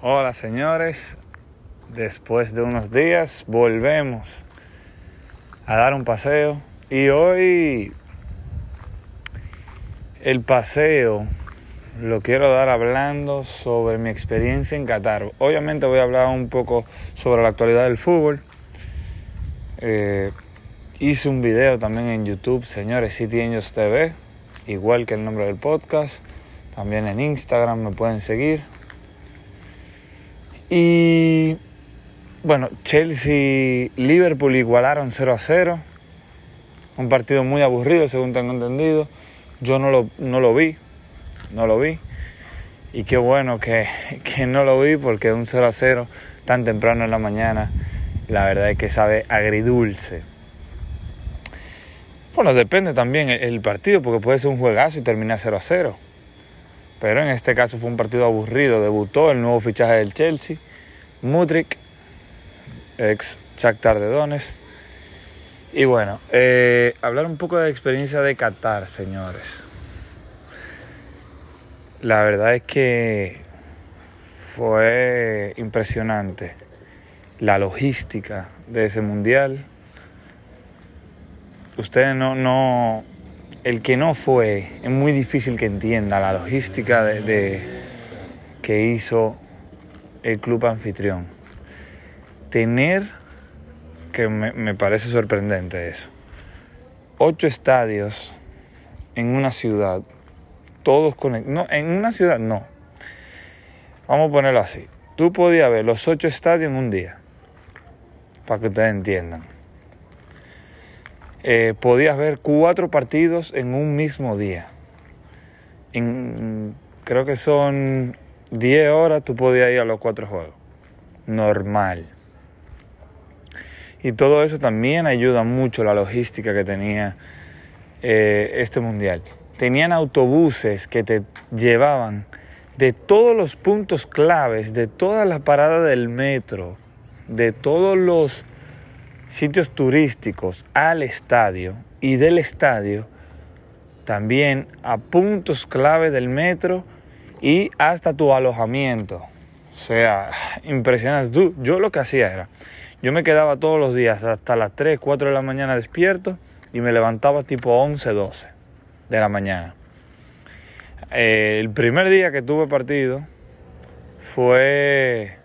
Hola señores, después de unos días volvemos a dar un paseo y hoy el paseo lo quiero dar hablando sobre mi experiencia en Qatar. Obviamente voy a hablar un poco sobre la actualidad del fútbol. Eh, hice un video también en YouTube, señores, Angels TV, igual que el nombre del podcast. También en Instagram me pueden seguir. Y bueno, Chelsea, Liverpool igualaron 0 a 0. Un partido muy aburrido, según tengo entendido. Yo no lo, no lo vi, no lo vi. Y qué bueno que, que no lo vi porque un 0 a 0 tan temprano en la mañana, la verdad es que sabe agridulce. Bueno, depende también el partido porque puede ser un juegazo y terminar 0 a 0. Pero en este caso fue un partido aburrido. Debutó el nuevo fichaje del Chelsea, Mudrik, ex Shakhtar de Donetsk. Y bueno, eh, hablar un poco de la experiencia de Qatar, señores. La verdad es que fue impresionante la logística de ese mundial. Ustedes no, no, el que no fue, es muy difícil que entienda la logística de, que hizo el club anfitrión. Tener, que me, parece sorprendente eso, ocho estadios en una ciudad, todos conectados. No, en una ciudad no. Vamos a ponerlo así. Tú podías ver los ocho estadios en un día, para que ustedes entiendan eh, podías ver cuatro partidos en un mismo día. En, creo que son 10 horas tú podías ir a los cuatro juegos. Normal. Y todo eso también ayuda mucho la logística que tenía eh, este mundial. Tenían autobuses que te llevaban de todos los puntos claves, de todas las paradas del metro, de todos los sitios turísticos al estadio y del estadio también a puntos clave del metro y hasta tu alojamiento. O sea, impresionante. Yo lo que hacía era, yo me quedaba todos los días hasta las 3, 4 de la mañana despierto y me levantaba tipo 11, 12 de la mañana. Eh, el primer día que tuve partido fue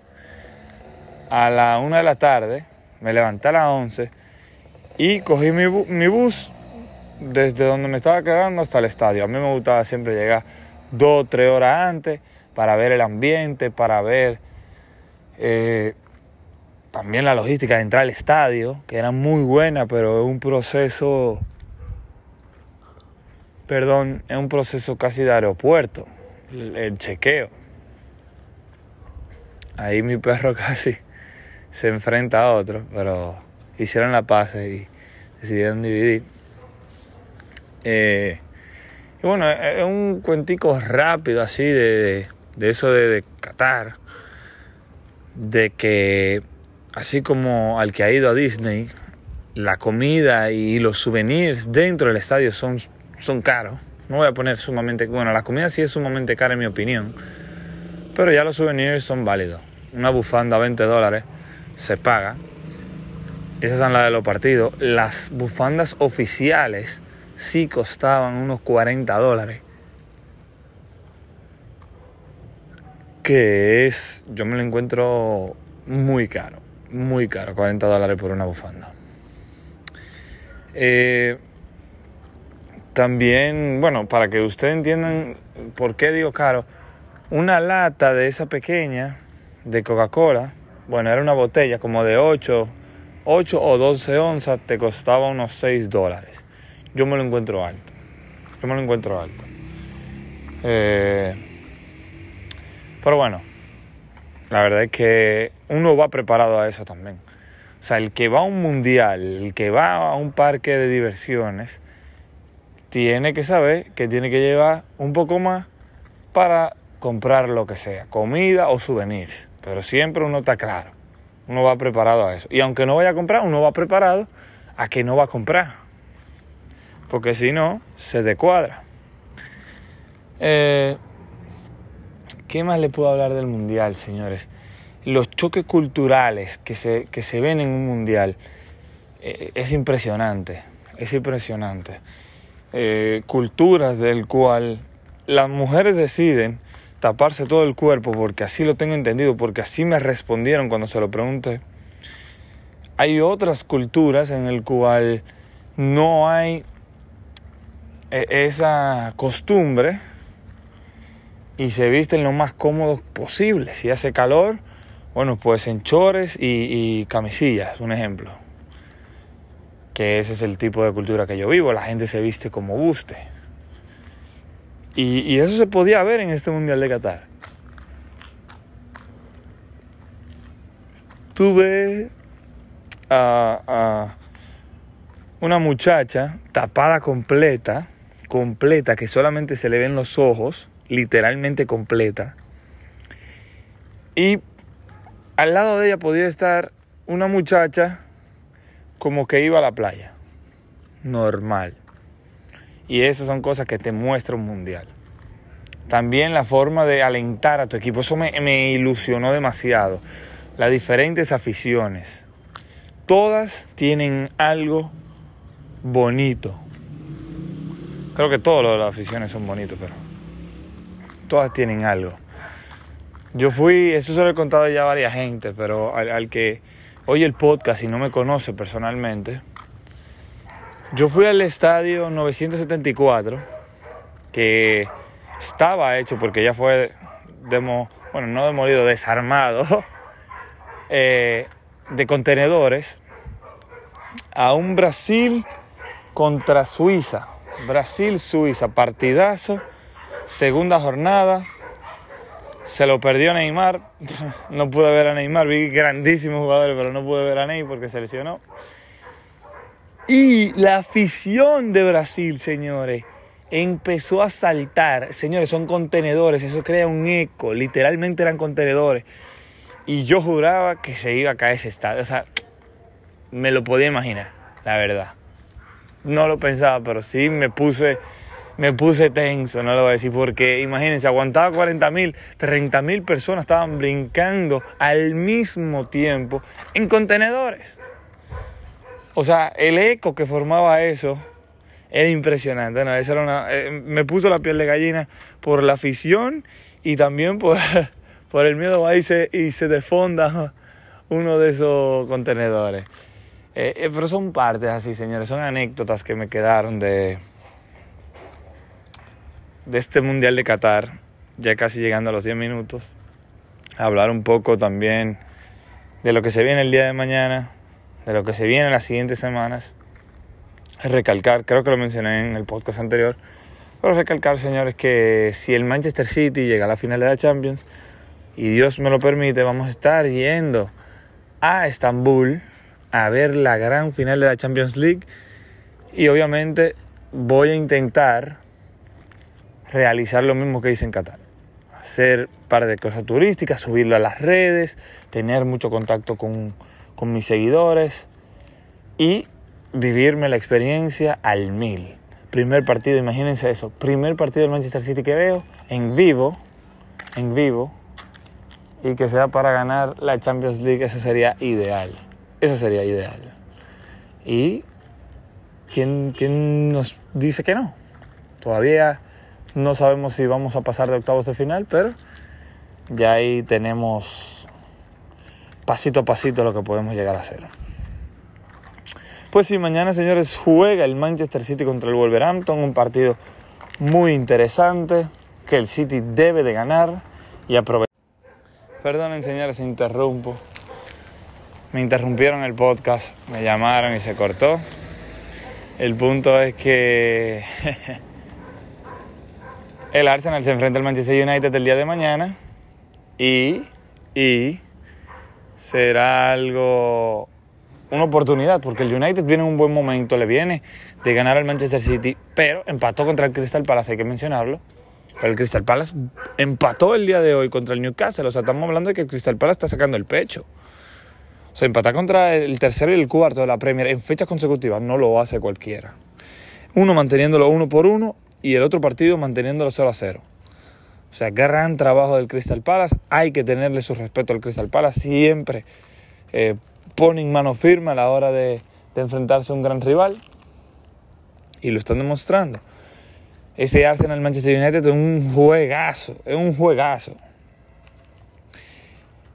a la 1 de la tarde me levanté a las 11 y cogí mi, bus desde donde me estaba quedando hasta el estadio. A mí me gustaba siempre llegar dos tres horas antes para ver el ambiente, para ver eh, también la logística de entrar al estadio, que era muy buena, pero es un proceso, perdón, es un proceso casi de aeropuerto, el chequeo. Ahí mi perro casi se enfrenta a otro, pero hicieron la paz y decidieron dividir. Eh, y bueno, es un cuentico rápido así de, de eso de, Qatar, de que así como al que ha ido a Disney, la comida y los souvenirs dentro del estadio son, son caros. No voy a poner sumamente, bueno, la comida sí es sumamente cara en mi opinión, pero ya los souvenirs son válidos. Una bufanda a 20 dólares se paga. Esas son las de los partidos. Las bufandas oficiales sí costaban unos 40 dólares. Que es, yo me lo encuentro muy caro, muy caro, 40 dólares por una bufanda. Eh, también, bueno, para que ustedes entiendan por qué digo caro, una lata de esa pequeña de Coca-Cola bueno, era una botella como de 8, 8 o 12 onzas, te costaba unos 6 dólares. Yo me lo encuentro alto. Yo me lo encuentro alto. Eh, pero bueno, la verdad es que uno va preparado a eso también. O sea, el que va a un mundial, el que va a un parque de diversiones, tiene que saber que tiene que llevar un poco más para comprar lo que sea, comida o souvenirs. Pero siempre uno está claro, uno va preparado a eso. Y aunque no vaya a comprar, uno va preparado a que no va a comprar. Porque si no, se descuadra. Eh, ¿Qué más le puedo hablar del mundial, señores? Los choques culturales que se, que se ven en un mundial eh, es impresionante, es impresionante. Eh, culturas del cual las mujeres deciden taparse todo el cuerpo porque así lo tengo entendido, porque así me respondieron cuando se lo pregunté. Hay otras culturas en el cual no hay eh, esa costumbre y se visten lo más cómodos posible. Si hace calor, bueno, pues en chores y, camisillas, un ejemplo. Que ese es el tipo de cultura que yo vivo, la gente se viste como guste. Y, eso se podía ver en este Mundial de Qatar. Tuve a una muchacha tapada completa, completa, que solamente se le ven los ojos, literalmente completa. Y al lado de ella podía estar una muchacha como que iba a la playa. Normal. Y esas son cosas que te muestra un mundial. También la forma de alentar a tu equipo. Eso me, ilusionó demasiado. Las diferentes aficiones. Todas tienen algo bonito. Creo que todas las aficiones son bonitos, pero todas tienen algo. Yo fui, eso se lo he contado ya a varias gente, pero al, que oye el podcast y no me conoce personalmente, yo fui al estadio 974, que estaba hecho porque ya fue, bueno, no demolido, desarmado, eh, de contenedores, a un Brasil contra Suiza. Brasil-Suiza, partidazo Segunda jornada. Se lo perdió Neymar. No pude ver a Neymar. Vi grandísimos jugadores, pero no pude ver a Neymar porque se lesionó. Y la afición de Brasil, señores, empezó a saltar. Señores, son contenedores. Eso crea un eco. Literalmente eran contenedores. Y yo juraba que se iba a caer ese estadio. O sea, me lo podía imaginar, la verdad. No lo pensaba, pero sí me puse me puse tenso, no lo voy a decir, porque imagínense, aguantaba 40 mil, 30 mil personas estaban brincando al mismo tiempo en contenedores. O sea, el eco que formaba eso era impresionante. ¿no? era una, eh, me puso la piel de gallina por la afición y también por, por el miedo a irse y se defonda uno de esos contenedores. Eh, eh, pero son partes así, señores, son anécdotas que me quedaron de, de este Mundial de Qatar, ya casi llegando a los 10 minutos, hablar un poco también de lo que se viene el día de mañana, de lo que se viene en las siguientes semanas. Recalcar, creo que lo mencioné en el podcast anterior, pero recalcar, señores, que si el Manchester City llega a la final de la Champions, y Dios me lo permite, vamos a estar yendo a Estambul a ver la gran final de la Champions League. Y obviamente voy a intentar realizar lo mismo que hice en Qatar. Hacer un par de cosas turísticas, subirlo a las redes, tener mucho contacto con, con mis seguidores y vivirme la experiencia al mil. Primer partido, imagínense eso, primer partido del Manchester City que veo en vivo, en vivo, y que sea para ganar la Champions League, eso sería ideal. Eso sería ideal. ¿Y quién, quién nos dice que no? Todavía no sabemos si vamos a pasar de octavos de final, pero ya ahí tenemos pasito a pasito lo que podemos llegar a hacer. Pues sí, mañana señores juega el Manchester City contra el Wolverhampton, un partido muy interesante que el City debe de ganar y aprovechar. Perdonen señores, interrumpo. Me interrumpieron el podcast, me llamaron y se cortó. El punto es que el Arsenal se enfrenta al Manchester United el día de mañana y, y será algo, una oportunidad, porque el United viene en un buen momento, le viene de ganar al Manchester City, pero empató contra el Crystal Palace, hay que mencionarlo. Pero el Crystal Palace empató el día de hoy contra el Newcastle, o sea, estamos hablando de que el Crystal Palace está sacando el pecho. O sea, empatar contra el tercero y el cuarto de la Premier en fechas consecutivas no lo hace cualquiera. Uno manteniéndolo uno por uno y el otro partido manteniéndolo 0 a 0. O sea, gran trabajo del Crystal Palace. Hay que tenerle su respeto al Crystal Palace. Siempre eh, ponen mano firme a la hora de, enfrentarse a un gran rival. Y lo están demostrando. Ese Arsenal Manchester United es un juegazo, es un juegazo.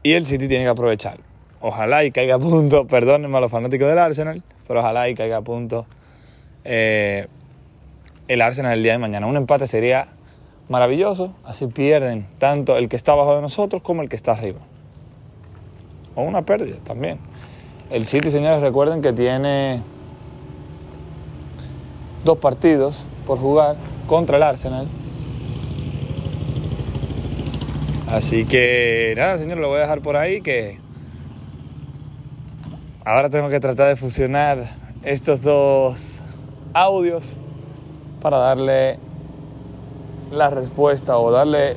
Y el City tiene que aprovechar. Ojalá y caiga a punto, perdónenme a los fanáticos del Arsenal, pero ojalá y caiga a punto eh, el Arsenal el día de mañana. Un empate sería maravilloso, así pierden tanto el que está abajo de nosotros como el que está arriba. O una pérdida también. El City, señores, recuerden que tiene dos partidos por jugar contra el Arsenal. Así que nada, señores, lo voy a dejar por ahí que ahora tengo que tratar de fusionar estos dos audios para darle la respuesta o darle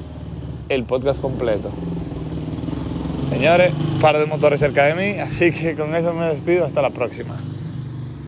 el podcast completo. Señores, par de motores cerca de mí, así que con eso me despido. Hasta la próxima.